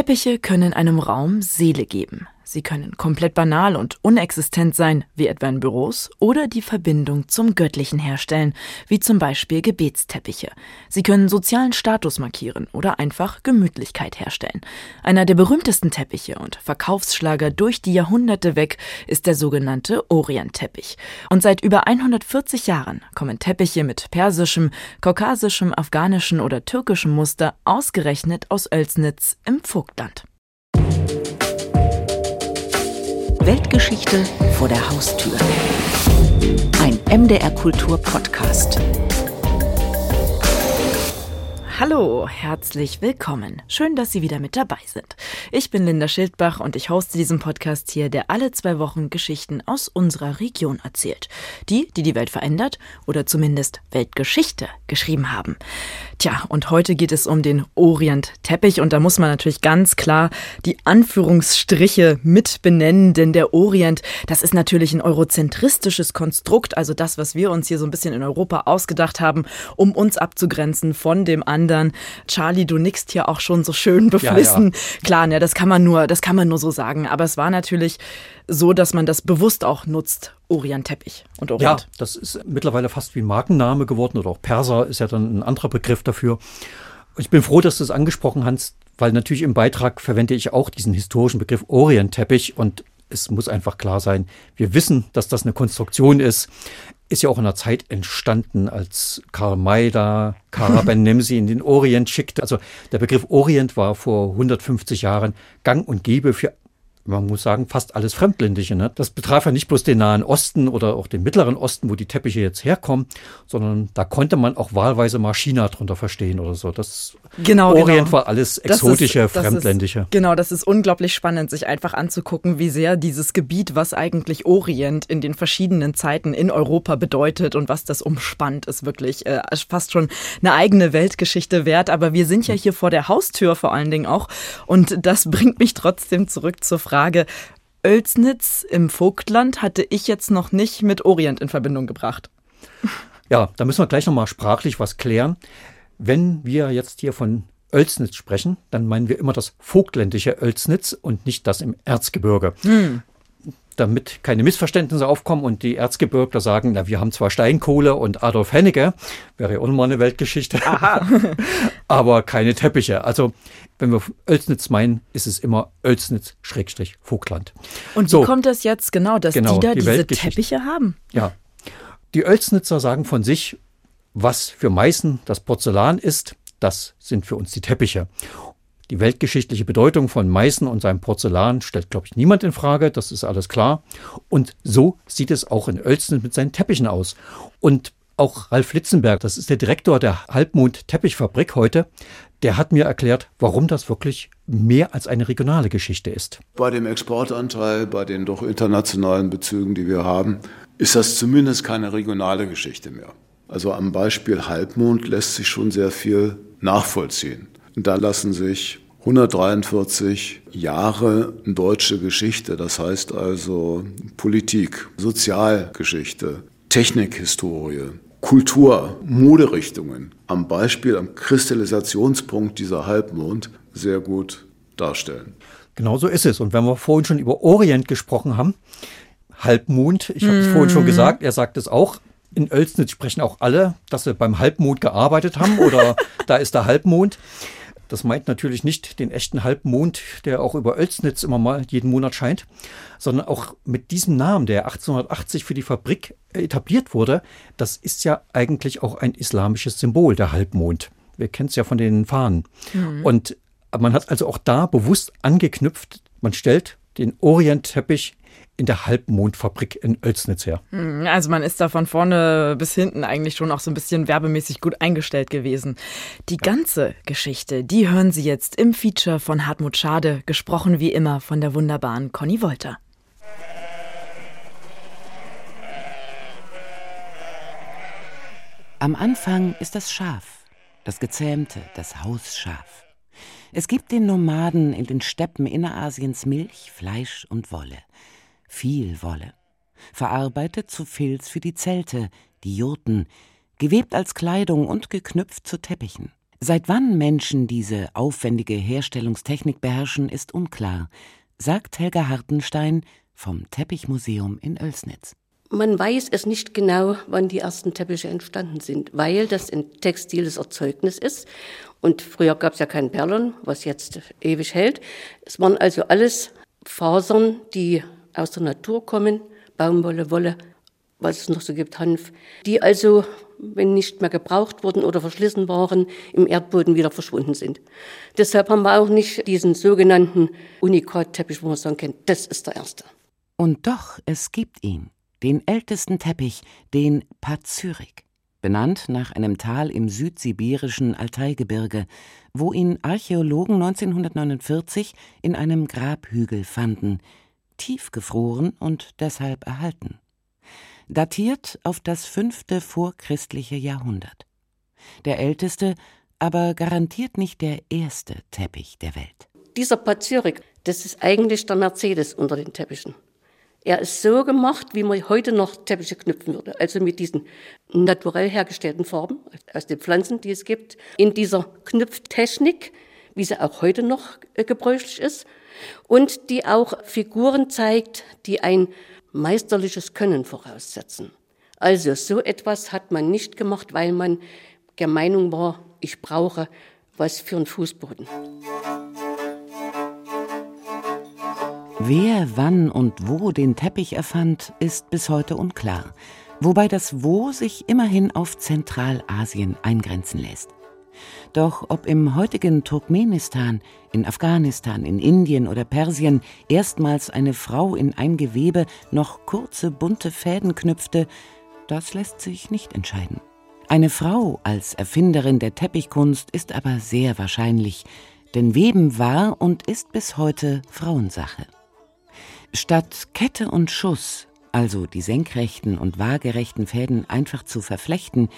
Teppiche können einem Raum Seele geben. Sie können komplett banal und unexistent sein, wie etwa in Büros, oder die Verbindung zum Göttlichen herstellen, wie zum Beispiel Gebetsteppiche. Sie können sozialen Status markieren oder einfach Gemütlichkeit herstellen. Einer der berühmtesten Teppiche und Verkaufsschlager durch die Jahrhunderte weg ist der sogenannte Orientteppich. Und seit über 140 Jahren kommen Teppiche mit persischem, kaukasischem, afghanischem oder türkischem Muster ausgerechnet aus Oelsnitz im Vogtland. Weltgeschichte vor der Haustür. Ein MDR Kultur Podcast. Hallo, herzlich willkommen. Schön, dass Sie wieder mit dabei sind. Ich bin Linda Schildbach und ich hoste diesen Podcast hier, der alle zwei Wochen Geschichten aus unserer Region erzählt. Die, die die Welt verändert oder zumindest Weltgeschichte geschrieben haben. Tja, und heute geht es um den Orient-Teppich und da muss man natürlich ganz klar die Anführungsstriche mit benennen, denn der Orient, das ist natürlich ein eurozentristisches Konstrukt, also das, was wir uns hier so ein bisschen in Europa ausgedacht haben, um uns abzugrenzen von dem anderen. Charlie, du nickst hier auch schon so schön beflissen. Ja, ja. Klar, ne, das kann man nur, das kann man nur so sagen, aber es war natürlich so, dass man das bewusst auch nutzt, Orient-Teppich und Orient. Ja, das ist mittlerweile fast wie ein Markenname geworden oder auch Perser ist ja dann ein anderer Begriff dafür. Ich bin froh, dass du es angesprochen hast, weil natürlich im Beitrag verwende ich auch diesen historischen Begriff Orient-Teppich und es muss einfach klar sein, wir wissen, dass das eine Konstruktion ist. Ist ja auch in einer Zeit entstanden, als Karl May da Karaben Nemsi in den Orient schickte. Also der Begriff Orient war vor 150 Jahren gang und gäbe für man muss sagen, fast alles Fremdländische. Ne? Das betraf ja nicht bloß den Nahen Osten oder auch den Mittleren Osten, wo die Teppiche jetzt herkommen, sondern da konnte man auch wahlweise mal China drunter verstehen oder so. Das genau, Orient genau. war alles exotische, das ist, das fremdländische. Ist, genau, das ist unglaublich spannend, sich einfach anzugucken, wie sehr dieses Gebiet, was eigentlich Orient in den verschiedenen Zeiten in Europa bedeutet und was das umspannt, ist wirklich äh, fast schon eine eigene Weltgeschichte wert. Aber wir sind ja hier vor der Haustür vor allen Dingen auch und das bringt mich trotzdem zurück zur Frage, Frage. Oelsnitz im Vogtland hatte ich jetzt noch nicht mit Orient in Verbindung gebracht. Ja, da müssen wir gleich nochmal sprachlich was klären. Wenn wir jetzt hier von Oelsnitz sprechen, dann meinen wir immer das vogtländische Oelsnitz und nicht das im Erzgebirge. Hm damit keine Missverständnisse aufkommen und die Erzgebirgler sagen, na, wir haben zwar Steinkohle und Adolf Hennecke, wäre ja auch nochmal eine Weltgeschichte, aber keine Teppiche. Also wenn wir Oelsnitz meinen, ist es immer Oelsnitz-Vogtland. Und so, wie kommt das jetzt genau, dass genau, die da die diese Teppiche haben? Ja, die Oelsnitzer sagen von sich, was für Meißen das Porzellan ist, das sind für uns die Teppiche. Die weltgeschichtliche Bedeutung von Meißen und seinem Porzellan stellt, glaube ich, niemand in Frage. Das ist alles klar. Und so sieht es auch in Oelsnitz mit seinen Teppichen aus. Und auch Ralf Litzenberg, das ist der Direktor der Halbmond Teppichfabrik heute, der hat mir erklärt, warum das wirklich mehr als eine regionale Geschichte ist. Bei dem Exportanteil, bei den doch internationalen Bezügen, die wir haben, ist das zumindest keine regionale Geschichte mehr. Also am Beispiel Halbmond lässt sich schon sehr viel nachvollziehen. Da lassen sich 143 Jahre deutsche Geschichte, das heißt also Politik, Sozialgeschichte, Technikhistorie, Kultur, Moderichtungen am Beispiel, am Kristallisationspunkt dieser Halbmond sehr gut darstellen. Genau so ist es. Und wenn wir vorhin schon über Orient gesprochen haben, Halbmond, ich habe es mm. vorhin schon gesagt, er sagt es auch, in Oelsnitz sprechen auch alle, dass sie beim Halbmond gearbeitet haben oder da ist der Halbmond. Das meint natürlich nicht den echten Halbmond, der auch über Oelsnitz immer mal jeden Monat scheint, sondern auch mit diesem Namen, der 1880 für die Fabrik etabliert wurde, das ist ja eigentlich auch ein islamisches Symbol, der Halbmond. Wir kennen es ja von den Fahnen. Mhm. Und man hat also auch da bewusst angeknüpft, man stellt den Orientteppich in der Halbmondfabrik in Oelsnitz her. Hm, also man ist da von vorne bis hinten eigentlich schon auch so ein bisschen werbemäßig gut eingestellt gewesen. Die ganze Geschichte, die hören Sie jetzt im Feature von Hartmut Schade, gesprochen wie immer von der wunderbaren Conny Wolter. Am Anfang ist das Schaf, das Gezähmte, das Hausschaf. Es gibt den Nomaden in den Steppen Innerasiens Milch, Fleisch und Wolle viel Wolle, verarbeitet zu Filz für die Zelte, die Jurten, gewebt als Kleidung und geknüpft zu Teppichen. Seit wann Menschen diese aufwendige Herstellungstechnik beherrschen, ist unklar, sagt Helga Hartenstein vom Teppichmuseum in Oelsnitz. Man weiß es nicht genau, wann die ersten Teppiche entstanden sind, weil das ein textiles Erzeugnis ist. Und früher gab es ja keinen Perlon, was jetzt ewig hält. Es waren also alles Fasern, die aus der Natur kommen, Baumwolle, Wolle, was es noch so gibt, Hanf, die also, wenn nicht mehr gebraucht wurden oder verschlissen waren, im Erdboden wieder verschwunden sind. Deshalb haben wir auch nicht diesen sogenannten Unikat-Teppich, wo man sagen kann, das ist der erste. Und doch, es gibt ihn, den ältesten Teppich, den Pazyrik, benannt nach einem Tal im südsibirischen Altaigebirge, wo ihn Archäologen 1949 in einem Grabhügel fanden, tiefgefroren und deshalb erhalten. Datiert auf das fünfte vorchristliche Jahrhundert. Der älteste, aber garantiert nicht der erste Teppich der Welt. Dieser Pazyrik, das ist eigentlich der Mercedes unter den Teppichen. Er ist so gemacht, wie man heute noch Teppiche knüpfen würde. Also mit diesen naturell hergestellten Farben aus den Pflanzen, die es gibt, in dieser Knüpftechnik, wie sie auch heute noch äh, gebräuchlich ist, und die auch Figuren zeigt, die ein meisterliches Können voraussetzen. Also so etwas hat man nicht gemacht, weil man der Meinung war, ich brauche was für einen Fußboden. Wer, wann und wo den Teppich erfand, ist bis heute unklar, wobei das Wo sich immerhin auf Zentralasien eingrenzen lässt. Doch ob im heutigen Turkmenistan, in Afghanistan, in Indien oder Persien erstmals eine Frau in ein Gewebe noch kurze bunte Fäden knüpfte, das lässt sich nicht entscheiden. Eine Frau als Erfinderin der Teppichkunst ist aber sehr wahrscheinlich, denn Weben war und ist bis heute Frauensache. Statt Kette und Schuss, also die senkrechten und waagerechten Fäden einfach zu verflechten,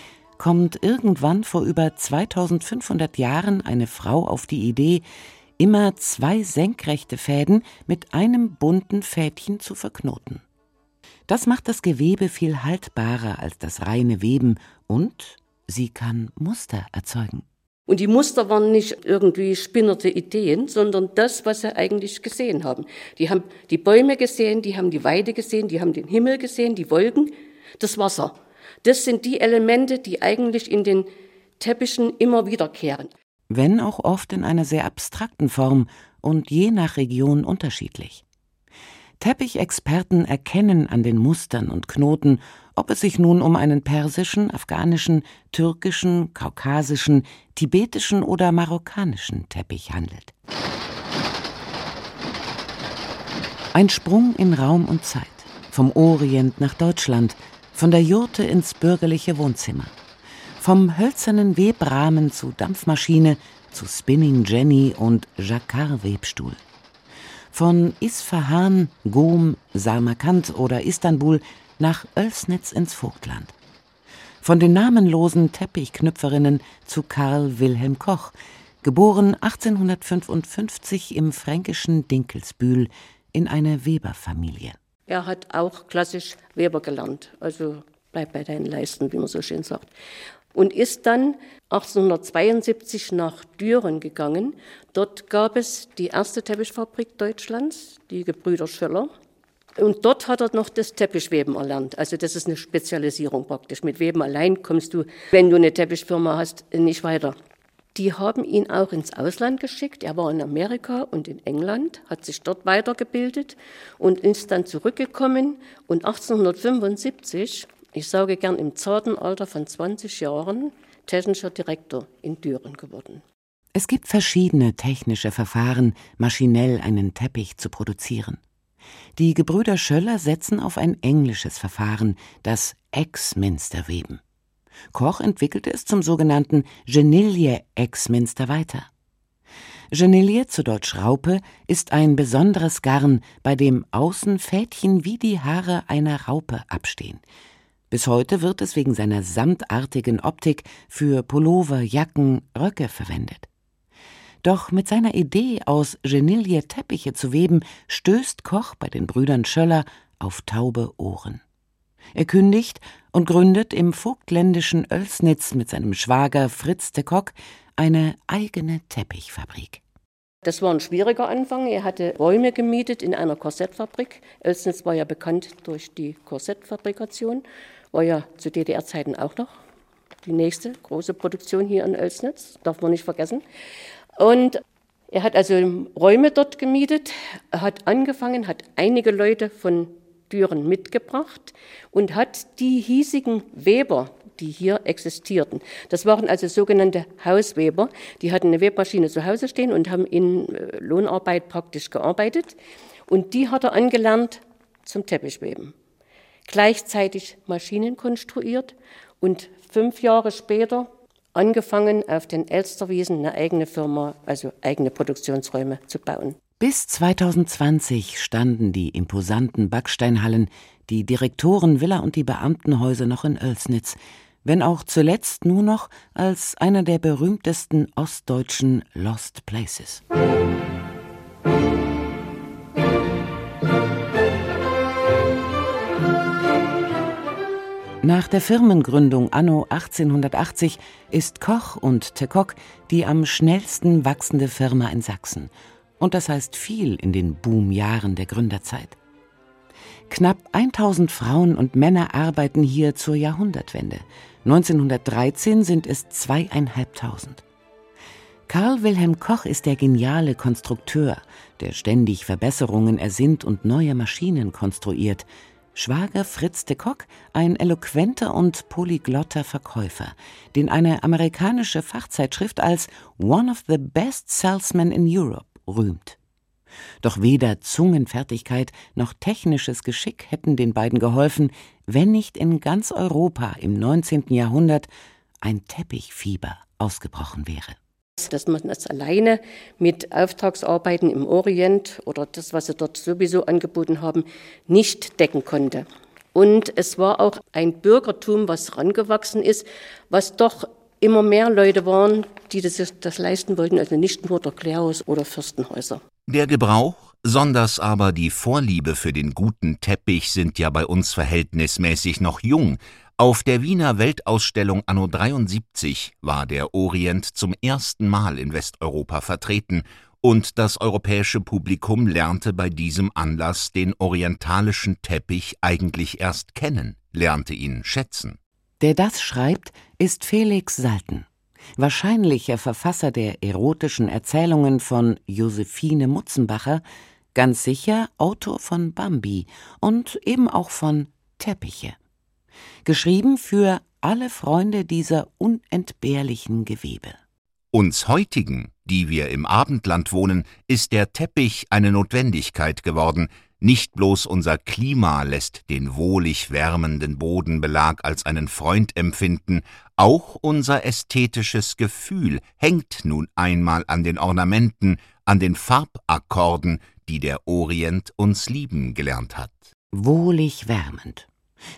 kommt irgendwann vor über 2500 Jahren eine Frau auf die Idee, immer zwei senkrechte Fäden mit einem bunten Fädchen zu verknoten. Das macht das Gewebe viel haltbarer als das reine Weben und sie kann Muster erzeugen. Und die Muster waren nicht irgendwie spinnerte Ideen, sondern das, was sie eigentlich gesehen haben. Die haben die Bäume gesehen, die haben die Weide gesehen, die haben den Himmel gesehen, die Wolken, das Wasser. Das sind die Elemente, die eigentlich in den Teppichen immer wiederkehren. Wenn auch oft in einer sehr abstrakten Form und je nach Region unterschiedlich. Teppichexperten erkennen an den Mustern und Knoten, ob es sich nun um einen persischen, afghanischen, türkischen, kaukasischen, tibetischen oder marokkanischen Teppich handelt. Ein Sprung in Raum und Zeit, vom Orient nach Deutschland, von der Jurte ins bürgerliche Wohnzimmer, vom hölzernen Webrahmen zu Dampfmaschine, zu Spinning Jenny und Jacquard-Webstuhl. Von Isfahan, Gom, Samarkand oder Istanbul nach Oelsnitz ins Vogtland. Von den namenlosen Teppichknüpferinnen zu Karl Wilhelm Koch, geboren 1855 im fränkischen Dinkelsbühl in einer Weberfamilie. Er hat auch klassisch Weber gelernt, also bleibt bei deinen Leisten, wie man so schön sagt und ist dann 1872 nach Düren gegangen. Dort gab es die erste Teppichfabrik Deutschlands, die Gebrüder Schöller. Und dort hat er noch das Teppichweben erlernt. Also das ist eine Spezialisierung praktisch. Mit Weben allein kommst du, wenn du eine Teppichfirma hast, nicht weiter. Die haben ihn auch ins Ausland geschickt. Er war in Amerika und in England, hat sich dort weitergebildet und ist dann zurückgekommen. Und 1875 ich sage gern im zarten Alter von 20 Jahren, technischer Direktor in Düren geworden. Es gibt verschiedene technische Verfahren, maschinell einen Teppich zu produzieren. Die Gebrüder Schöller setzen auf ein englisches Verfahren, das Exminsterweben. Koch entwickelte es zum sogenannten Genilje Exminster weiter. Genilje, zu Deutsch Raupe, ist ein besonderes Garn, bei dem außen Fädchen wie die Haare einer Raupe abstehen. Bis heute wird es wegen seiner samtartigen Optik für Pullover, Jacken, Röcke verwendet. Doch mit seiner Idee, aus Genilje Teppiche zu weben, stößt Koch bei den Brüdern Schöller auf taube Ohren. Er kündigt und gründet im vogtländischen Oelsnitz mit seinem Schwager Fritz de Kock eine eigene Teppichfabrik. Das war ein schwieriger Anfang. Er hatte Räume gemietet in einer Korsettfabrik. Oelsnitz war ja bekannt durch die Korsettfabrikation, war ja zu DDR-Zeiten auch noch die nächste große Produktion hier in Oelsnitz, darf man nicht vergessen. Und er hat also Räume dort gemietet, hat angefangen, hat einige Leute von Düren mitgebracht und hat die hiesigen Weber, die hier existierten. Das waren also sogenannte Hausweber. Die hatten eine Webmaschine zu Hause stehen und haben in äh, Lohnarbeit praktisch gearbeitet. Und die hat er angelernt zum Teppichweben. Gleichzeitig Maschinen konstruiert und fünf Jahre später angefangen, auf den Elsterwiesen eine eigene Firma, also eigene Produktionsräume zu bauen. Bis 2020 standen die imposanten Backsteinhallen, die Direktorenvilla und die Beamtenhäuser noch in Oelsnitz, wenn auch zuletzt nur noch als einer der berühmtesten ostdeutschen Lost Places. Nach der Firmengründung anno 1880 ist Koch und Tekock die am schnellsten wachsende Firma in Sachsen. Und das heißt viel in den Boomjahren der Gründerzeit. Knapp 1000 Frauen und Männer arbeiten hier zur Jahrhundertwende. 1913 sind es zweieinhalbtausend. Karl Wilhelm Koch ist der geniale Konstrukteur, der ständig Verbesserungen ersinnt und neue Maschinen konstruiert – Schwager Fritz de Kock ein eloquenter und polyglotter Verkäufer, den eine amerikanische Fachzeitschrift als One of the Best Salesmen in Europe rühmt. Doch weder Zungenfertigkeit noch technisches Geschick hätten den beiden geholfen, wenn nicht in ganz Europa im 19. Jahrhundert ein Teppichfieber ausgebrochen wäre dass man das alleine mit Auftragsarbeiten im Orient oder das, was sie dort sowieso angeboten haben, nicht decken konnte. Und es war auch ein Bürgertum, was rangewachsen ist, was doch immer mehr Leute waren, die das, das leisten wollten, also nicht nur der Klärhaus oder Fürstenhäuser. Der Gebrauch, sonders aber die Vorliebe für den guten Teppich sind ja bei uns verhältnismäßig noch jung, auf der Wiener Weltausstellung anno 73 war der Orient zum ersten Mal in Westeuropa vertreten und das europäische Publikum lernte bei diesem Anlass den orientalischen Teppich eigentlich erst kennen, lernte ihn schätzen. Der das schreibt, ist Felix Salten, wahrscheinlicher Verfasser der erotischen Erzählungen von Josephine Mutzenbacher, ganz sicher Autor von Bambi und eben auch von Teppiche geschrieben für alle Freunde dieser unentbehrlichen Gewebe. Uns heutigen, die wir im Abendland wohnen, ist der Teppich eine Notwendigkeit geworden, nicht bloß unser Klima lässt den wohlig wärmenden Bodenbelag als einen Freund empfinden, auch unser ästhetisches Gefühl hängt nun einmal an den Ornamenten, an den Farbakkorden, die der Orient uns lieben gelernt hat. Wohlig wärmend.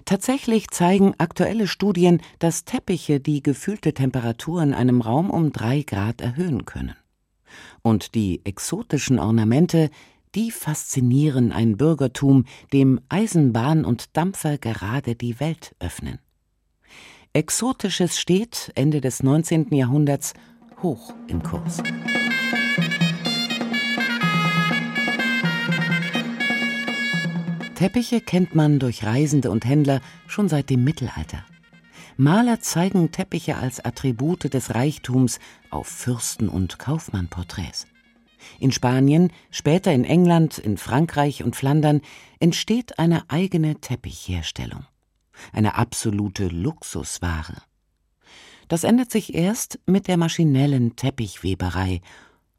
Tatsächlich zeigen aktuelle Studien, dass Teppiche die gefühlte Temperatur in einem Raum um drei Grad erhöhen können. Und die exotischen Ornamente, die faszinieren ein Bürgertum, dem Eisenbahn und Dampfer gerade die Welt öffnen. Exotisches steht Ende des 19. Jahrhunderts hoch im Kurs. Teppiche kennt man durch Reisende und Händler schon seit dem Mittelalter. Maler zeigen Teppiche als Attribute des Reichtums auf Fürsten- und Kaufmannporträts. In Spanien, später in England, in Frankreich und Flandern entsteht eine eigene Teppichherstellung. Eine absolute Luxusware. Das ändert sich erst mit der maschinellen Teppichweberei.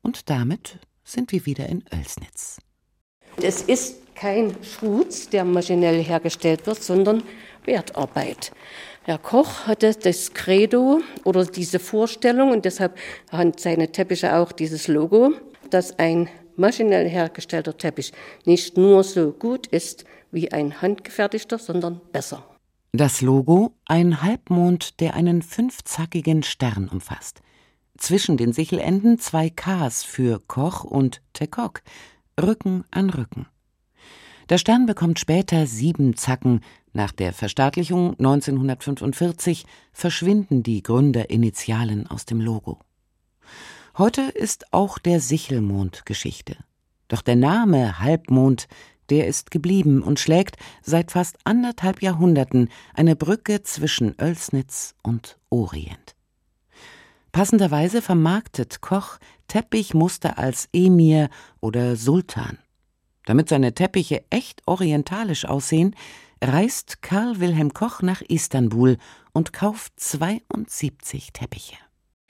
Und damit sind wir wieder in Oelsnitz. Es ist kein Schutz, der maschinell hergestellt wird, sondern Wertarbeit. Herr Koch hatte das Credo oder diese Vorstellung und deshalb haben seine Teppiche auch dieses Logo, dass ein maschinell hergestellter Teppich nicht nur so gut ist wie ein handgefertigter, sondern besser. Das Logo ein Halbmond, der einen fünfzackigen Stern umfasst. Zwischen den Sichelenden zwei Ks für Koch und Tekok, Rücken an Rücken. Der Stern bekommt später sieben Zacken, Nach der Verstaatlichung 1945 verschwinden die Gründerinitialen aus dem Logo. Heute ist auch der Sichelmond Geschichte. Doch der Name Halbmond, der ist geblieben und schlägt seit fast anderthalb Jahrhunderten eine Brücke zwischen Oelsnitz und Orient. Passenderweise vermarktet Koch Teppichmuster als Emir oder Sultan. Damit seine Teppiche echt orientalisch aussehen, reist Karl Wilhelm Koch nach Istanbul und kauft 72 Teppiche.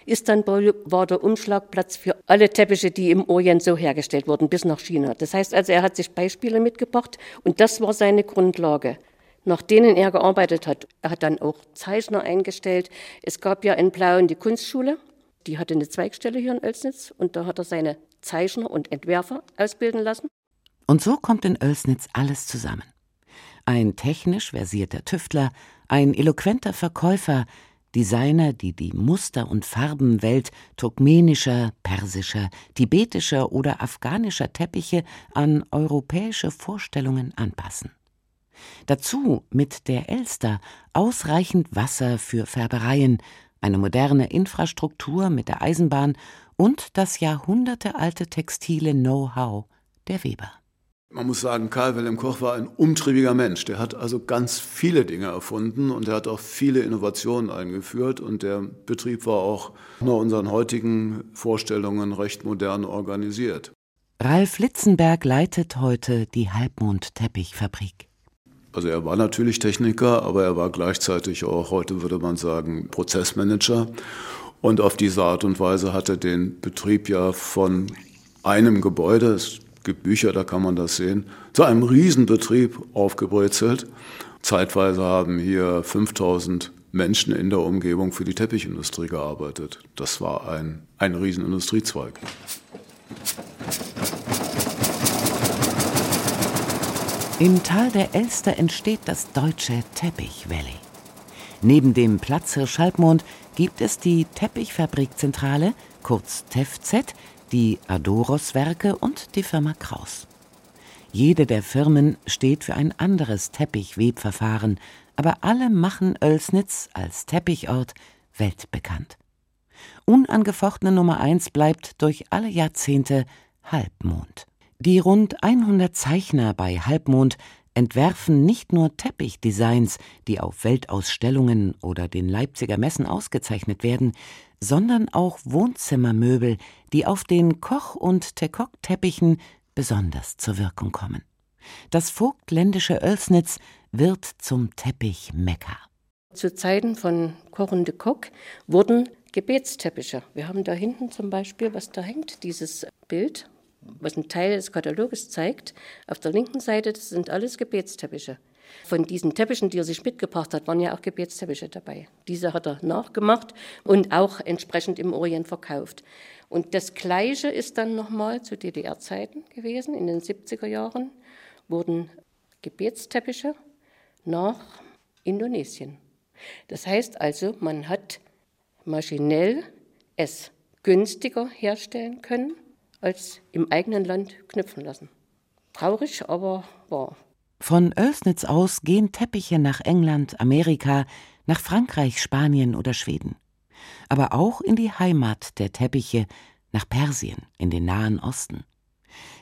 Istanbul war der Umschlagplatz für alle Teppiche, die im Orient so hergestellt wurden, bis nach China. Das heißt also, er hat sich Beispiele mitgebracht und das war seine Grundlage, nach denen er gearbeitet hat. Er hat dann auch Zeichner eingestellt. Es gab ja in Plauen die Kunstschule, die hatte eine Zweigstelle hier in Oelsnitz und da hat er seine Zeichner und Entwerfer ausbilden lassen. Und so kommt in Oelsnitz alles zusammen. Ein technisch versierter Tüftler, ein eloquenter Verkäufer, Designer, die die Muster- und Farbenwelt turkmenischer, persischer, tibetischer oder afghanischer Teppiche an europäische Vorstellungen anpassen. Dazu mit der Elster ausreichend Wasser für Färbereien, eine moderne Infrastruktur mit der Eisenbahn und das jahrhundertealte textile Know-how der Weber. Man muss sagen, Karl Wilhelm Koch war ein umtriebiger Mensch. Der hat also ganz viele Dinge erfunden und er hat auch viele Innovationen eingeführt und der Betrieb war auch nach unseren heutigen Vorstellungen recht modern organisiert. Ralf Litzenberg leitet heute die Halbmond-Teppichfabrik. Also er war natürlich Techniker, aber er war gleichzeitig auch, heute würde man sagen, Prozessmanager. Und auf diese Art und Weise hat er den Betrieb ja von einem Gebäude, es gibt Bücher, da kann man das sehen, zu einem Riesenbetrieb aufgebrezelt. Zeitweise haben hier 5000 Menschen in der Umgebung für die Teppichindustrie gearbeitet. Das war ein, ein Riesenindustriezweig. Im Tal der Elster entsteht das deutsche Teppich Valley. Neben dem Platz Hirschalbmond gibt es die Teppichfabrikzentrale, kurz TEFZ, die Adoros-Werke und die Firma Kraus. Jede der Firmen steht für ein anderes Teppichwebverfahren, aber alle machen Oelsnitz als Teppichort weltbekannt. Unangefochtene Nummer eins bleibt durch alle Jahrzehnte Halbmond. Die rund 100 Zeichner bei Halbmond entwerfen nicht nur Teppichdesigns, die auf Weltausstellungen oder den Leipziger Messen ausgezeichnet werden, sondern auch Wohnzimmermöbel, die auf den Koch- und Tekok-Teppichen besonders zur Wirkung kommen. Das vogtländische Oelsnitz wird zum Teppichmekka. Zu Zeiten von Koch und Kock wurden Gebetsteppiche. Wir haben da hinten zum Beispiel, was da hängt, dieses Bild, was ein Teil des Kataloges zeigt. Auf der linken Seite, das sind alles Gebetsteppiche. Von diesen Teppichen, die er sich mitgebracht hat, waren ja auch Gebetsteppiche dabei. Diese hat er nachgemacht und auch entsprechend im Orient verkauft. Und das Gleiche ist dann nochmal zu DDR-Zeiten gewesen. In den 70er Jahren wurden Gebetsteppiche nach Indonesien. Das heißt also, man hat maschinell es günstiger herstellen können, als im eigenen Land knüpfen lassen. Traurig, aber wahr. Von Oelsnitz aus gehen Teppiche nach England, Amerika, nach Frankreich, Spanien oder Schweden. Aber auch in die Heimat der Teppiche, nach Persien, in den Nahen Osten.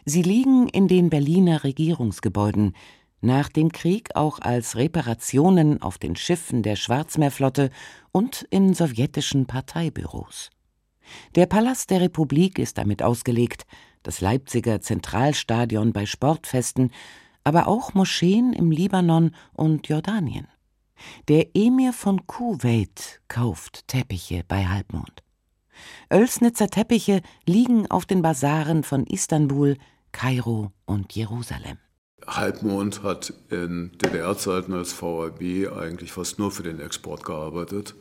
Sie liegen in den Berliner Regierungsgebäuden, nach dem Krieg auch als Reparationen auf den Schiffen der Schwarzmeerflotte und in sowjetischen Parteibüros. Der Palast der Republik ist damit ausgelegt, das Leipziger Zentralstadion bei Sportfesten aber auch Moscheen im Libanon und Jordanien. Der Emir von Kuwait kauft Teppiche bei Halbmond. Oelsnitzer Teppiche liegen auf den Basaren von Istanbul, Kairo und Jerusalem. Halbmond hat in DDR-Zeiten als VAB eigentlich fast nur für den Export gearbeitet.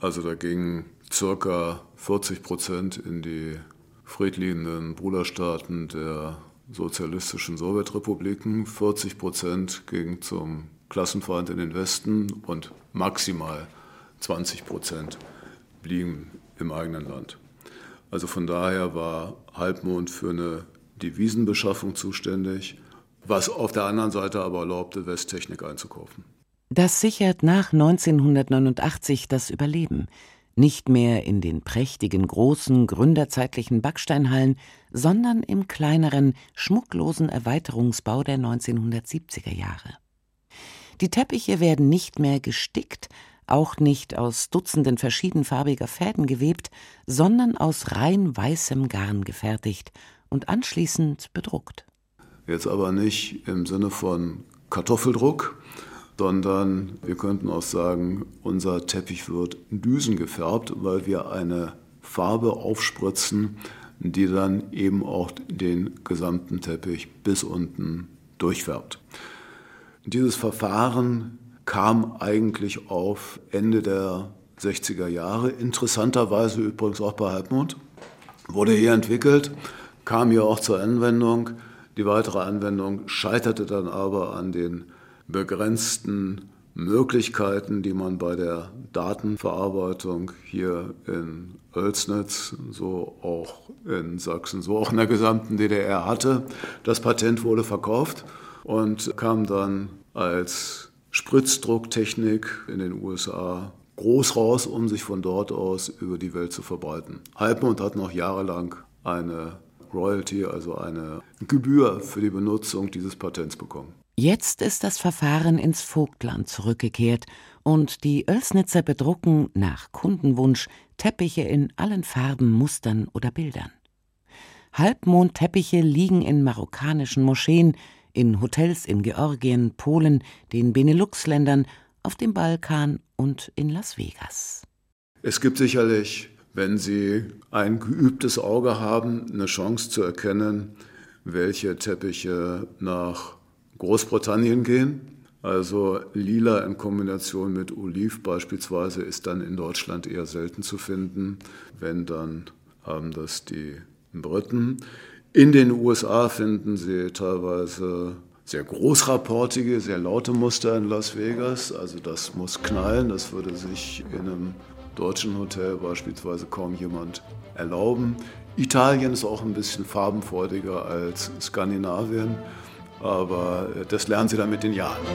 Also da gingen circa 40 Prozent in die friedliebenden Bruderstaaten der sozialistischen Sowjetrepubliken, 40 Prozent ging zum Klassenfeind in den Westen und maximal 20 Prozent blieben im eigenen Land. Also von daher war Halbmond für eine Devisenbeschaffung zuständig, was auf der anderen Seite aber erlaubte, Westtechnik einzukaufen. Das sichert nach 1989 das Überleben. Nicht mehr in den prächtigen, großen, gründerzeitlichen Backsteinhallen, sondern im kleineren, schmucklosen Erweiterungsbau der 1970er Jahre. Die Teppiche werden nicht mehr gestickt, auch nicht aus Dutzenden verschiedenfarbiger Fäden gewebt, sondern aus rein weißem Garn gefertigt und anschließend bedruckt. Jetzt aber nicht im Sinne von Kartoffeldruck, sondern wir könnten auch sagen, unser Teppich wird Düsen gefärbt, weil wir eine Farbe aufspritzen, die dann eben auch den gesamten Teppich bis unten durchfärbt. Dieses Verfahren kam eigentlich auf Ende der 60er Jahre, interessanterweise übrigens auch bei Halbmond, wurde hier entwickelt, kam hier auch zur Anwendung. Die weitere Anwendung scheiterte dann aber an den begrenzten Möglichkeiten, die man bei der Datenverarbeitung hier in Oelsnitz, so auch in Sachsen, so auch in der gesamten DDR hatte. Das Patent wurde verkauft und kam dann als Spritzdrucktechnik in den USA groß raus, um sich von dort aus über die Welt zu verbreiten. Halbmond hat noch jahrelang eine Royalty, also eine Gebühr für die Benutzung dieses Patents bekommen. Jetzt ist das Verfahren ins Vogtland zurückgekehrt und die Oelsnitzer bedrucken nach Kundenwunsch Teppiche in allen Farben, Mustern oder Bildern. Halbmondteppiche liegen in marokkanischen Moscheen, in Hotels in Georgien, Polen, den Benelux-Ländern, auf dem Balkan und in Las Vegas. Es gibt sicherlich, wenn Sie ein geübtes Auge haben, eine Chance zu erkennen, welche Teppiche nach Großbritannien gehen. Also lila in Kombination mit Oliv beispielsweise ist dann in Deutschland eher selten zu finden. Wenn, dann haben das die Briten. In den USA finden Sie teilweise sehr großrapportige, sehr laute Muster in Las Vegas. Also das muss knallen. Das würde sich in einem deutschen Hotel beispielsweise kaum jemand erlauben. Italien ist auch ein bisschen farbenfreudiger als Skandinavien. Aber das lernen Sie dann mit den Jahren.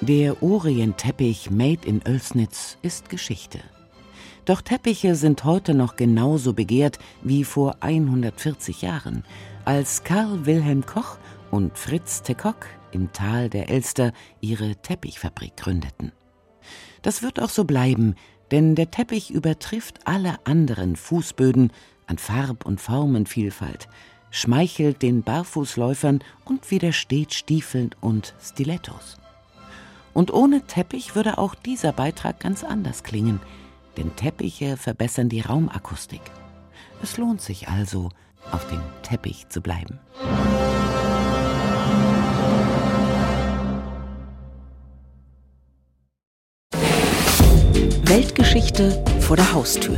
Der Orientteppich Made in Oelsnitz ist Geschichte. Doch Teppiche sind heute noch genauso begehrt wie vor 140 Jahren, als Karl Wilhelm Koch und Fritz Tekock im Tal der Elster ihre Teppichfabrik gründeten. Das wird auch so bleiben, denn der Teppich übertrifft alle anderen Fußböden an Farb- und Formenvielfalt, schmeichelt den Barfußläufern und widersteht Stiefeln und Stilettos. Und ohne Teppich würde auch dieser Beitrag ganz anders klingen, denn Teppiche verbessern die Raumakustik. Es lohnt sich also, auf dem Teppich zu bleiben. Weltgeschichte vor der Haustür.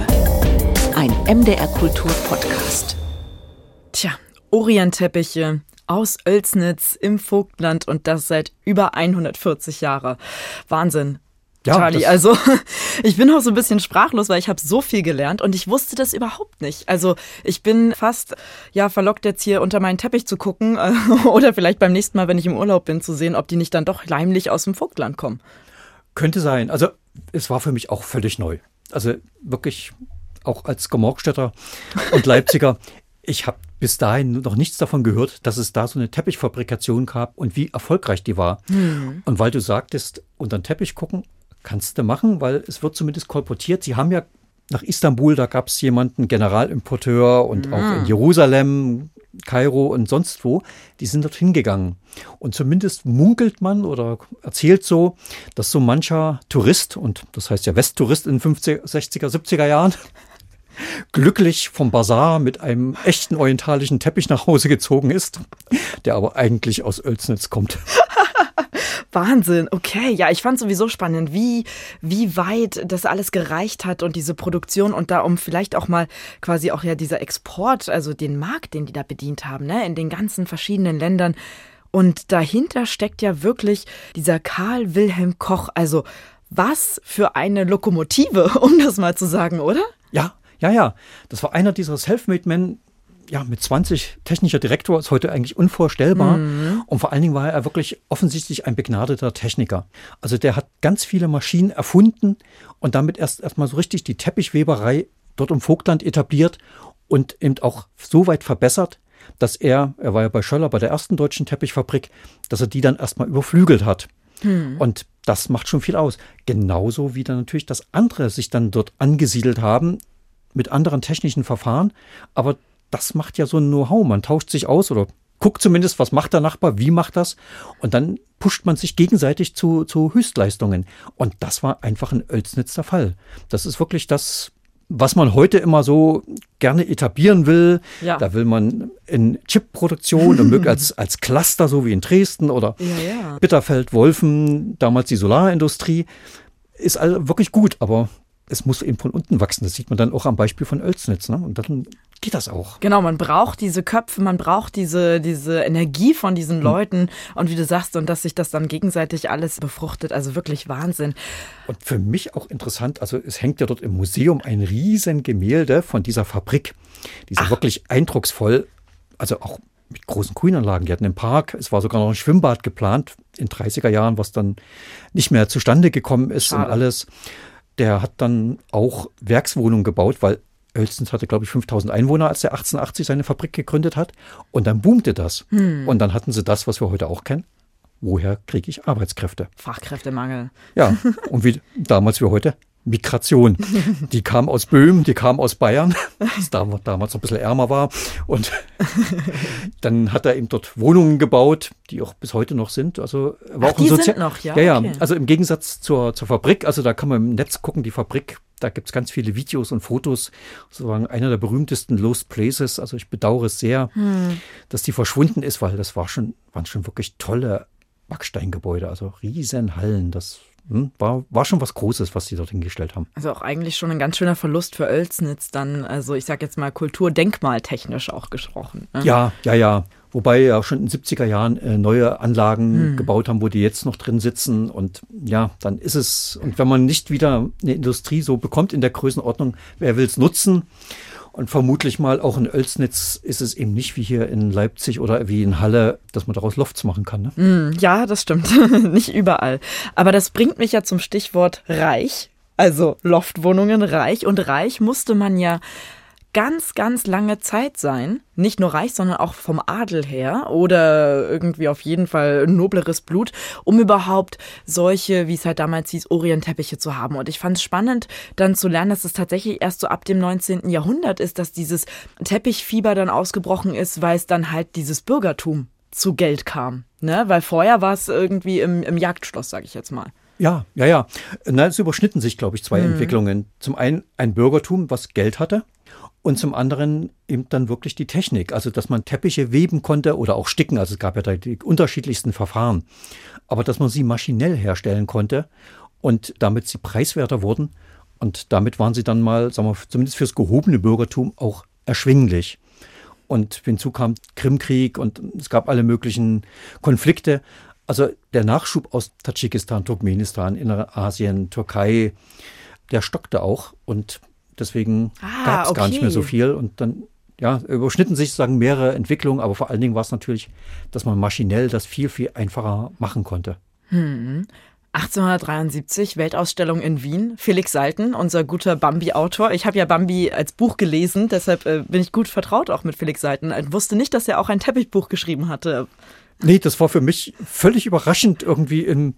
MDR Kultur Podcast. Tja, Orientteppiche aus Oelsnitz im Vogtland und das seit über 140 Jahren. Wahnsinn. Ja, Charlie, also ich bin auch so ein bisschen sprachlos, weil ich habe so viel gelernt und ich wusste das überhaupt nicht. Also ich bin fast ja verlockt jetzt hier unter meinen Teppich zu gucken oder vielleicht beim nächsten Mal, wenn ich im Urlaub bin, zu sehen, ob die nicht dann doch leimlich aus dem Vogtland kommen. Könnte sein. Also es war für mich auch völlig neu. Also wirklich auch als Gemorgstädter und Leipziger. ich habe bis dahin noch nichts davon gehört, dass es da so eine Teppichfabrikation gab und wie erfolgreich die war. Mhm. Und weil du sagtest, unter den Teppich gucken, kannst du machen, weil es wird zumindest kolportiert. Sie haben ja nach Istanbul, da gab es jemanden, Generalimporteur und mhm. auch in Jerusalem, Kairo und sonst wo, die sind dorthin gegangen. Und zumindest munkelt man oder erzählt so, dass so mancher Tourist, und das heißt ja Westtourist in den 50er, 60er, 70er Jahren, glücklich vom Bazar mit einem echten orientalischen Teppich nach Hause gezogen ist, der aber eigentlich aus Oelsnitz kommt. Wahnsinn, okay. Ja, ich fand sowieso spannend, wie, wie weit das alles gereicht hat und diese Produktion und da um vielleicht auch mal quasi auch ja dieser Export, also den Markt, den die da bedient haben, ne, in den ganzen verschiedenen Ländern. Und dahinter steckt ja wirklich dieser Karl Wilhelm Koch. Also was für eine Lokomotive, um das mal zu sagen, oder? Ja, ja, ja. Das war einer dieser Selfmade Men, ja, mit 20 technischer Direktor ist heute eigentlich unvorstellbar. Mhm. Und vor allen Dingen war er wirklich offensichtlich ein begnadeter Techniker. Also der hat ganz viele Maschinen erfunden und damit erst erstmal so richtig die Teppichweberei dort im Vogtland etabliert und eben auch so weit verbessert, dass er, er war ja bei Schöller bei der ersten deutschen Teppichfabrik, dass er die dann erstmal überflügelt hat. Hm. Und das macht schon viel aus. Genauso wie dann natürlich, dass andere sich dann dort angesiedelt haben mit anderen technischen Verfahren. Aber das macht ja so ein Know-how. Man tauscht sich aus oder guckt zumindest, was macht der Nachbar, wie macht das. Und dann pusht man sich gegenseitig zu, zu Höchstleistungen. Und das war einfach ein Oelsnitz der Fall. Das ist wirklich das, was man heute immer so gerne etablieren will. Ja. Da will man in Chipproduktion als, als Cluster, so wie in Dresden oder ja, ja. Bitterfeld, Wolfen, damals die Solarindustrie, ist also wirklich gut, aber es muss eben von unten wachsen. Das sieht man dann auch am Beispiel von Oelsnitz. Ne? Und dann geht das auch. Genau, man braucht diese Köpfe, man braucht diese, diese Energie von diesen hm. Leuten und wie du sagst, und dass sich das dann gegenseitig alles befruchtet. Also wirklich Wahnsinn. Und für mich auch interessant, also es hängt ja dort im Museum ein riesen Gemälde von dieser Fabrik. Die ist wirklich eindrucksvoll. Also auch mit großen Grünanlagen. Die hatten im Park, es war sogar noch ein Schwimmbad geplant in 30er Jahren, was dann nicht mehr zustande gekommen ist Schade. und alles. Der hat dann auch Werkswohnungen gebaut, weil Oelsnitz hatte, glaube ich, 5000 Einwohner, als er 1880 seine Fabrik gegründet hat. Und dann boomte das. Hm. Und dann hatten sie das, was wir heute auch kennen. Woher kriege ich Arbeitskräfte? Fachkräftemangel. Ja, und wie damals wie heute, Migration. Die kam aus Böhmen, die kam aus Bayern, das damals noch ein bisschen ärmer war. Und dann hat er eben dort Wohnungen gebaut, die auch bis heute noch sind. Also war Ach, auch ein die sind noch, ja. Ja, okay. ja. Also im Gegensatz zur, zur Fabrik, also da kann man im Netz gucken, die Fabrik, da gibt es ganz viele Videos und Fotos. Sozusagen einer der berühmtesten Lost Places. Also ich bedauere es sehr, hm. dass die verschwunden ist, weil das war schon, waren schon wirklich tolle Backsteingebäude, also Riesenhallen. Das hm, war, war schon was Großes, was sie dort hingestellt haben. Also auch eigentlich schon ein ganz schöner Verlust für Oelsnitz dann, also ich sag jetzt mal kulturdenkmaltechnisch auch gesprochen. Ne? Ja, ja, ja. Wobei ja schon in den 70er Jahren äh, neue Anlagen hm. gebaut haben, wo die jetzt noch drin sitzen. Und ja, dann ist es, und wenn man nicht wieder eine Industrie so bekommt in der Größenordnung, wer will es nutzen? Und vermutlich mal auch in Oelsnitz ist es eben nicht wie hier in Leipzig oder wie in Halle, dass man daraus Lofts machen kann. Ne? Mm, ja, das stimmt. nicht überall. Aber das bringt mich ja zum Stichwort reich. Also Loftwohnungen reich. Und reich musste man ja ganz, ganz lange Zeit sein. Nicht nur reich, sondern auch vom Adel her oder irgendwie auf jeden Fall nobleres Blut, um überhaupt solche, wie es halt damals hieß, Orientteppiche zu haben. Und ich fand es spannend, dann zu lernen, dass es tatsächlich erst so ab dem 19. Jahrhundert ist, dass dieses Teppichfieber dann ausgebrochen ist, weil es dann halt dieses Bürgertum zu Geld kam. Ne? Weil vorher war es irgendwie im, im Jagdschloss, sage ich jetzt mal. Ja, ja, ja. Na, es überschnitten sich, glaube ich, zwei mhm. Entwicklungen. Zum einen ein Bürgertum, was Geld hatte und zum anderen eben dann wirklich die Technik, also dass man Teppiche weben konnte oder auch sticken, also es gab ja da die unterschiedlichsten Verfahren, aber dass man sie maschinell herstellen konnte und damit sie preiswerter wurden und damit waren sie dann mal, sagen wir, zumindest fürs gehobene Bürgertum auch erschwinglich. Und hinzu kam Krimkrieg und es gab alle möglichen Konflikte. Also der Nachschub aus Tadschikistan, Turkmenistan, Innerasien, Türkei, der stockte auch und Deswegen ah, gab es okay. gar nicht mehr so viel. Und dann ja, überschnitten sich sozusagen mehrere Entwicklungen, aber vor allen Dingen war es natürlich, dass man maschinell das viel, viel einfacher machen konnte. Hm. 1873 Weltausstellung in Wien. Felix Salten, unser guter Bambi-Autor. Ich habe ja Bambi als Buch gelesen, deshalb äh, bin ich gut vertraut auch mit Felix Salten. Ich wusste nicht, dass er auch ein Teppichbuch geschrieben hatte. Nee, das war für mich völlig überraschend irgendwie in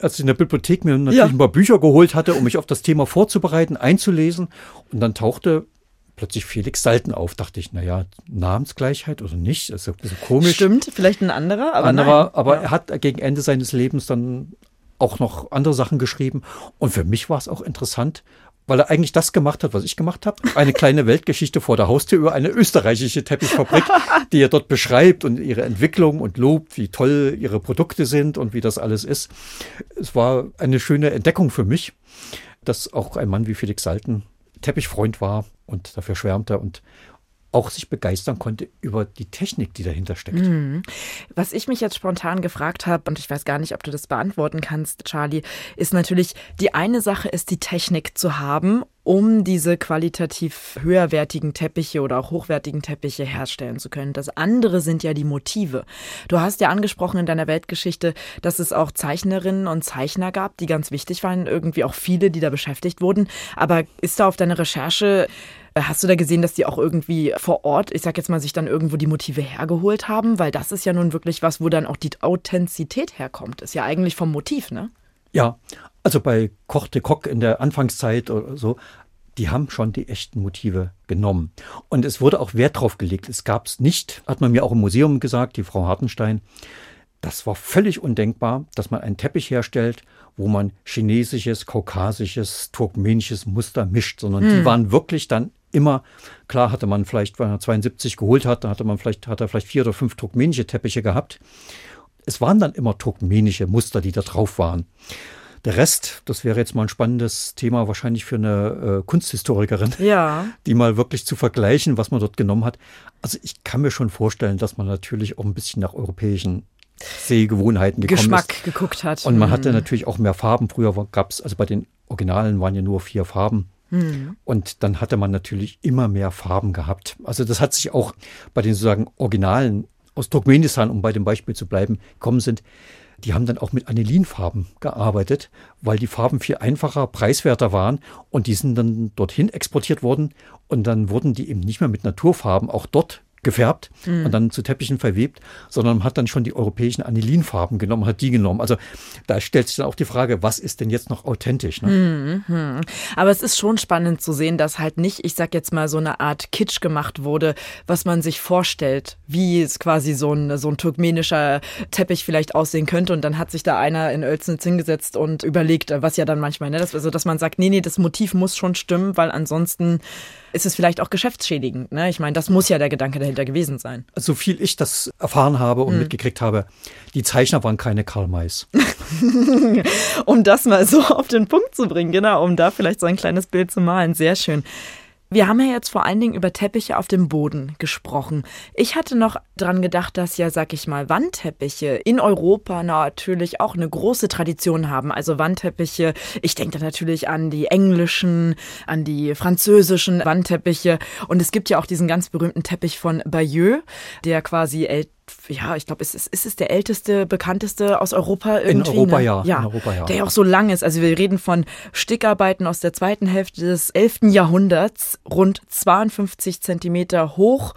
als ich in der Bibliothek mir natürlich ja. ein paar Bücher geholt hatte, um mich auf das Thema vorzubereiten, einzulesen. Und dann tauchte plötzlich Felix Salten auf. Dachte ich, naja, Namensgleichheit oder nicht? Das ist ein bisschen komisch. Stimmt, vielleicht ein anderer, aber anderer, nein. Aber ja. er hat gegen Ende seines Lebens dann auch noch andere Sachen geschrieben. Und für mich war es auch interessant, weil er eigentlich das gemacht hat, was ich gemacht habe. Eine kleine Weltgeschichte vor der Haustür über eine österreichische Teppichfabrik, die er dort beschreibt und ihre Entwicklung und lobt, wie toll ihre Produkte sind und wie das alles ist. Es war eine schöne Entdeckung für mich, dass auch ein Mann wie Felix Salten Teppichfreund war und dafür schwärmte und auch sich begeistern konnte über die Technik, die dahinter steckt. Mhm. Was ich mich jetzt spontan gefragt habe, und ich weiß gar nicht, ob du das beantworten kannst, Charlie, ist natürlich, die eine Sache ist, die Technik zu haben, um diese qualitativ höherwertigen Teppiche oder auch hochwertigen Teppiche herstellen zu können. Das andere sind ja die Motive. Du hast ja angesprochen in deiner Weltgeschichte, dass es auch Zeichnerinnen und Zeichner gab, die ganz wichtig waren, irgendwie auch viele, die da beschäftigt wurden. Aber ist da auf deiner Recherche äh, Hast du da gesehen, dass die auch irgendwie vor Ort, ich sag jetzt mal, sich dann irgendwo die Motive hergeholt haben? Weil das ist ja nun wirklich was, wo dann auch die Authentizität herkommt. Ist ja eigentlich vom Motiv, ne? Ja, also bei Koch de Kock in der Anfangszeit oder so, die haben schon die echten Motive genommen. Und es wurde auch Wert drauf gelegt. Es gab es nicht, hat man mir auch im Museum gesagt, die Frau Hartenstein. Das war völlig undenkbar, dass man einen Teppich herstellt, wo man chinesisches, kaukasisches, turkmenisches Muster mischt, sondern hm. die waren wirklich dann immer, klar hatte man vielleicht, wenn er 72 geholt hat, da hatte man vielleicht, hat er vielleicht vier oder fünf turkmenische Teppiche gehabt. Es waren dann immer turkmenische Muster, die da drauf waren. Der Rest, das wäre jetzt mal ein spannendes Thema wahrscheinlich für eine äh, Kunsthistorikerin, ja. die mal wirklich zu vergleichen, was man dort genommen hat. Also ich kann mir schon vorstellen, dass man natürlich auch ein bisschen nach europäischen Sehgewohnheiten gekommen Geschmack ist. geguckt hat. Und man mhm. hatte natürlich auch mehr Farben. Früher gab es, also bei den Originalen waren ja nur vier Farben. Mhm. Und dann hatte man natürlich immer mehr Farben gehabt. Also das hat sich auch bei den sozusagen Originalen aus Turkmenistan, um bei dem Beispiel zu bleiben, gekommen sind, die haben dann auch mit Anilinfarben gearbeitet, weil die Farben viel einfacher, preiswerter waren. Und die sind dann dorthin exportiert worden. Und dann wurden die eben nicht mehr mit Naturfarben auch dort gefärbt mhm. und dann zu Teppichen verwebt, sondern man hat dann schon die europäischen Anilinfarben genommen, hat die genommen. Also da stellt sich dann auch die Frage, was ist denn jetzt noch authentisch? Ne? Mhm. Aber es ist schon spannend zu sehen, dass halt nicht, ich sag jetzt mal, so eine Art Kitsch gemacht wurde, was man sich vorstellt, wie es quasi so ein, so ein turkmenischer Teppich vielleicht aussehen könnte. Und dann hat sich da einer in Oelsnitz hingesetzt und überlegt, was ja dann manchmal, ne, das, also dass man sagt, nee, nee, das Motiv muss schon stimmen, weil ansonsten ist es vielleicht auch geschäftsschädigend. Ne? Ich meine, das muss ja der Gedanke dahinter gewesen sein. So viel ich das erfahren habe und hm. mitgekriegt habe, die Zeichner waren keine Karl Mays. um das mal so auf den Punkt zu bringen, genau, um da vielleicht so ein kleines Bild zu malen. Sehr schön. Wir haben ja jetzt vor allen Dingen über Teppiche auf dem Boden gesprochen. Ich hatte noch dran gedacht, dass ja, sag ich mal, Wandteppiche in Europa natürlich auch eine große Tradition haben. Also Wandteppiche, ich denke da natürlich an die englischen, an die französischen Wandteppiche. Und es gibt ja auch diesen ganz berühmten Teppich von Bayeux, der quasi ja, ich glaube, ist, ist, ist es der älteste, bekannteste aus Europa irgendwie? In Europa, ne? ja. ja. In Europa, ja. Der ja auch so lang ist. Also wir reden von Stickarbeiten aus der zweiten Hälfte des 11. Jahrhunderts, rund 52 Zentimeter hoch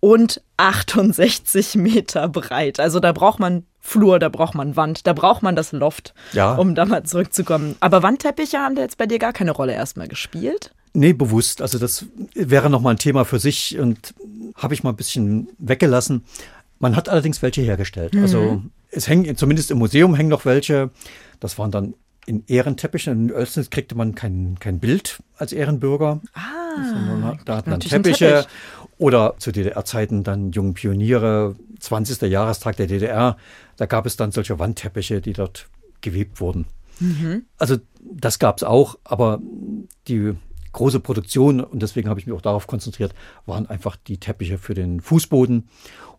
und 68 Meter breit. Also da braucht man Flur, da braucht man Wand, da braucht man das Loft, ja. um da mal zurückzukommen. Aber Wandteppiche haben da jetzt bei dir gar keine Rolle erstmal gespielt? Nee, bewusst. Also das wäre nochmal ein Thema für sich und habe ich mal ein bisschen weggelassen. Man hat allerdings welche hergestellt. Mhm. Also es hängen, zumindest im Museum hängen noch welche. Das waren dann in Ehrenteppichen. In Oelsnitz kriegte man kein, kein Bild als Ehrenbürger. Ah, da hat man Teppiche. Teppich. Oder zu DDR-Zeiten dann jungen Pioniere, 20. Jahrestag der DDR. Da gab es dann solche Wandteppiche, die dort gewebt wurden. Mhm. Also das gab es auch, aber die große Produktion, und deswegen habe ich mich auch darauf konzentriert, waren einfach die Teppiche für den Fußboden.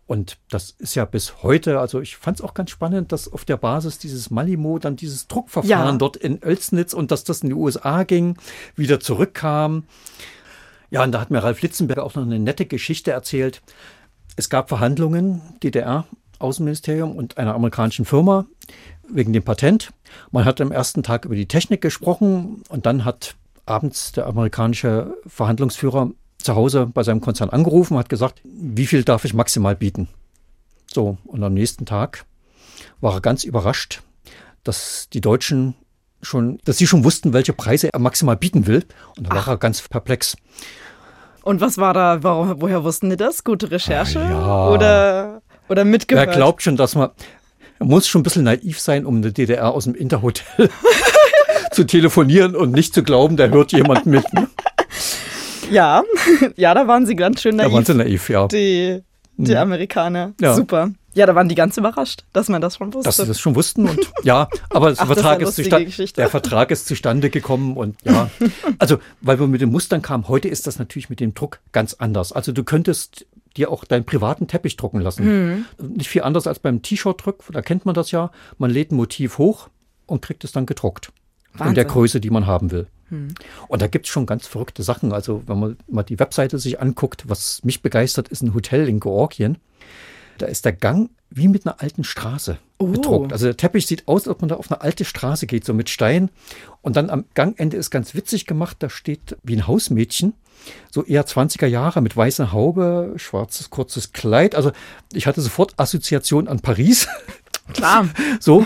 Und das ist ja bis heute, also ich fand es auch ganz spannend, dass auf der Basis dieses Malimo dann dieses Druckverfahren ja. dort in Oelsnitz und dass das in die USA ging, wieder zurückkam. Ja, und da hat mir Ralf Litzenberger auch noch eine nette Geschichte erzählt. Es gab Verhandlungen, DDR, Außenministerium und einer amerikanischen Firma wegen dem Patent. Man hat am ersten Tag über die Technik gesprochen und dann hat abends der amerikanische Verhandlungsführer zu Hause bei seinem Konzern angerufen, hat gesagt, wie viel darf ich maximal bieten? So, und am nächsten Tag war er ganz überrascht, dass die Deutschen schon, dass sie schon wussten, welche Preise er maximal bieten will. Und da Ach. war er ganz perplex. Und was war da, woher wussten die das? Gute Recherche? Ah, ja. Oder, oder mitgehört? Er glaubt schon, dass man, er muss schon ein bisschen naiv sein, um eine DDR aus dem Interhotel zu telefonieren und nicht zu glauben, da hört jemand mit. Ja, ja, da waren sie ganz schön naiv. Da waren sie naiv, ja. Die, die mhm. Amerikaner. Ja. Super. Ja, da waren die ganz überrascht, dass man das schon wusste. Dass sie das schon wussten und ja, aber Ach, Vertrag der Vertrag ist zustande gekommen und ja. Also, weil wir mit den Mustern kamen, heute ist das natürlich mit dem Druck ganz anders. Also du könntest dir auch deinen privaten Teppich drucken lassen. Mhm. Nicht viel anders als beim T-Shirt-Druck, da kennt man das ja. Man lädt ein Motiv hoch und kriegt es dann gedruckt. Wahnsinn. In der Größe, die man haben will. Mhm. Und da gibt es schon ganz verrückte Sachen. Also, wenn man mal die Webseite sich anguckt, was mich begeistert, ist ein Hotel in Georgien. Da ist der Gang wie mit einer alten Straße oh. bedruckt. Also der Teppich sieht aus, als ob man da auf eine alte Straße geht, so mit Stein. Und dann am Gangende ist ganz witzig gemacht, da steht wie ein Hausmädchen, so eher 20er Jahre mit weißer Haube, schwarzes kurzes Kleid. Also ich hatte sofort Assoziation an Paris. Klar. so.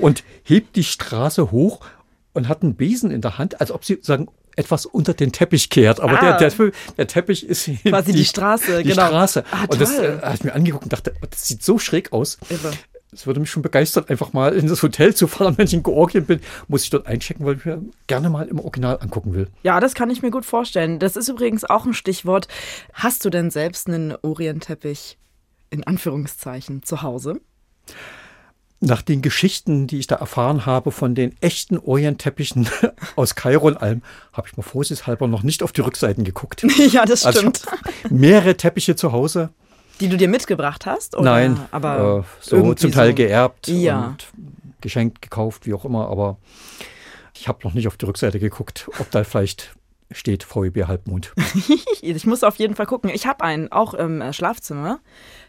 Und hebt die Straße hoch und hat einen Besen in der Hand, als ob sie sagen, etwas unter den Teppich kehrt. Aber ah. der, der, der, Teppich ist quasi die, die Straße. Die genau. Straße. Ah, und das äh, hat mir angeguckt und dachte, das sieht so schräg aus. Irre. Es würde mich schon begeistern, einfach mal in das Hotel zu fahren. Wenn ich in Georgien bin, muss ich dort einchecken, weil ich mir gerne mal im Original angucken will. Ja, das kann ich mir gut vorstellen. Das ist übrigens auch ein Stichwort. Hast du denn selbst einen Orientteppich in Anführungszeichen zu Hause? Nach den Geschichten, die ich da erfahren habe von den echten Orientteppichen aus Kairo und allem, habe ich mal vorsichtshalber noch nicht auf die Rückseiten geguckt. ja, das also stimmt. Also mehrere Teppiche zu Hause. Die du dir mitgebracht hast? Oder? Nein, aber äh, so zum Teil so. geerbt ja. und geschenkt, gekauft, wie auch immer. Aber ich habe noch nicht auf die Rückseite geguckt, ob da vielleicht steht VEB Halbmond. ich muss auf jeden Fall gucken. Ich habe einen, auch im äh, Schlafzimmer.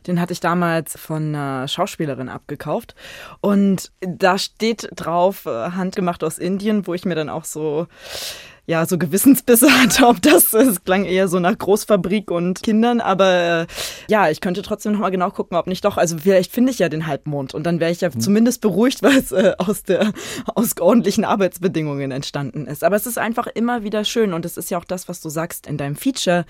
Den hatte ich damals von einer Schauspielerin abgekauft. Und da steht drauf, äh, handgemacht aus Indien, wo ich mir dann auch so ja, so Gewissensbisse hatte, ob das, es klang eher so nach Großfabrik und Kindern, aber äh, ja, ich könnte trotzdem nochmal genau gucken, ob nicht doch, also vielleicht finde ich ja den Halbmond und dann wäre ich ja mhm. zumindest beruhigt, weil es äh, aus der, aus ordentlichen Arbeitsbedingungen entstanden ist. Aber es ist einfach immer wieder schön und es ist ja auch das, was du sagst in deinem Feature,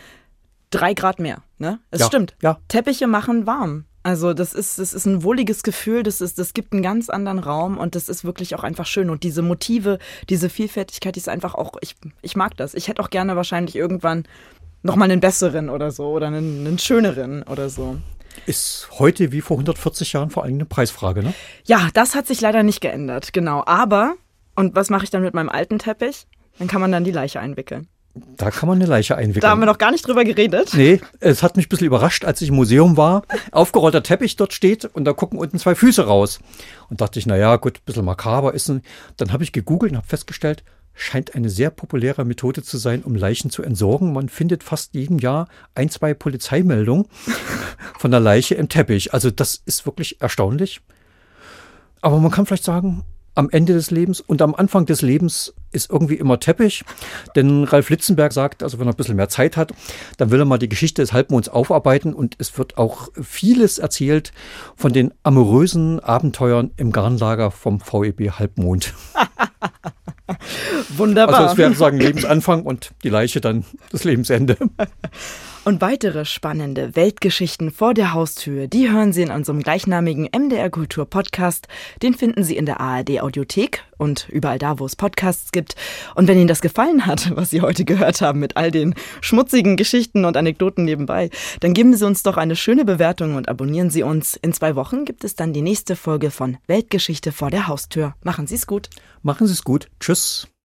drei Grad mehr, ne? Es ja, stimmt. Ja. Teppiche machen warm. Also das ist, das ist ein wohliges Gefühl, das, ist, das gibt einen ganz anderen Raum und das ist wirklich auch einfach schön. Und diese Motive, diese Vielfältigkeit, die ist einfach auch, ich, ich mag das. Ich hätte auch gerne wahrscheinlich irgendwann nochmal einen besseren oder so oder einen, einen schöneren oder so. Ist heute wie vor 140 Jahren vor allem eine Preisfrage, ne? Ja, das hat sich leider nicht geändert, genau. Aber, und was mache ich dann mit meinem alten Teppich? Dann kann man dann die Leiche einwickeln. Da kann man eine Leiche einwickeln. Da haben wir noch gar nicht drüber geredet. Nee, es hat mich ein bisschen überrascht, als ich im Museum war. Aufgerollter Teppich dort steht und da gucken unten zwei Füße raus. Und dachte ich, naja, gut, ein bisschen makaber ist ein. Dann habe ich gegoogelt und habe festgestellt, scheint eine sehr populäre Methode zu sein, um Leichen zu entsorgen. Man findet fast jedem Jahr ein, zwei Polizeimeldungen von der Leiche im Teppich. Also das ist wirklich erstaunlich. Aber man kann vielleicht sagen, am Ende des Lebens und am Anfang des Lebens ist irgendwie immer Teppich. Denn Ralf Litzenberg sagt, also wenn er ein bisschen mehr Zeit hat, dann will er mal die Geschichte des Halbmonds aufarbeiten und es wird auch vieles erzählt von den amorösen Abenteuern im Garnlager vom VEB Halbmond. Wunderbar. Also es wäre sozusagen Lebensanfang und die Leiche dann das Lebensende. Und weitere spannende Weltgeschichten vor der Haustür, die hören Sie in unserem gleichnamigen MDR Kultur Podcast. Den finden Sie in der ARD Audiothek und überall da, wo es Podcasts gibt. Und wenn Ihnen das gefallen hat, was Sie heute gehört haben mit all den schmutzigen Geschichten und Anekdoten nebenbei, dann geben Sie uns doch eine schöne Bewertung und abonnieren Sie uns. In zwei Wochen gibt es dann die nächste Folge von Weltgeschichte vor der Haustür. Machen Sie es gut. Machen Sie es gut. Tschüss.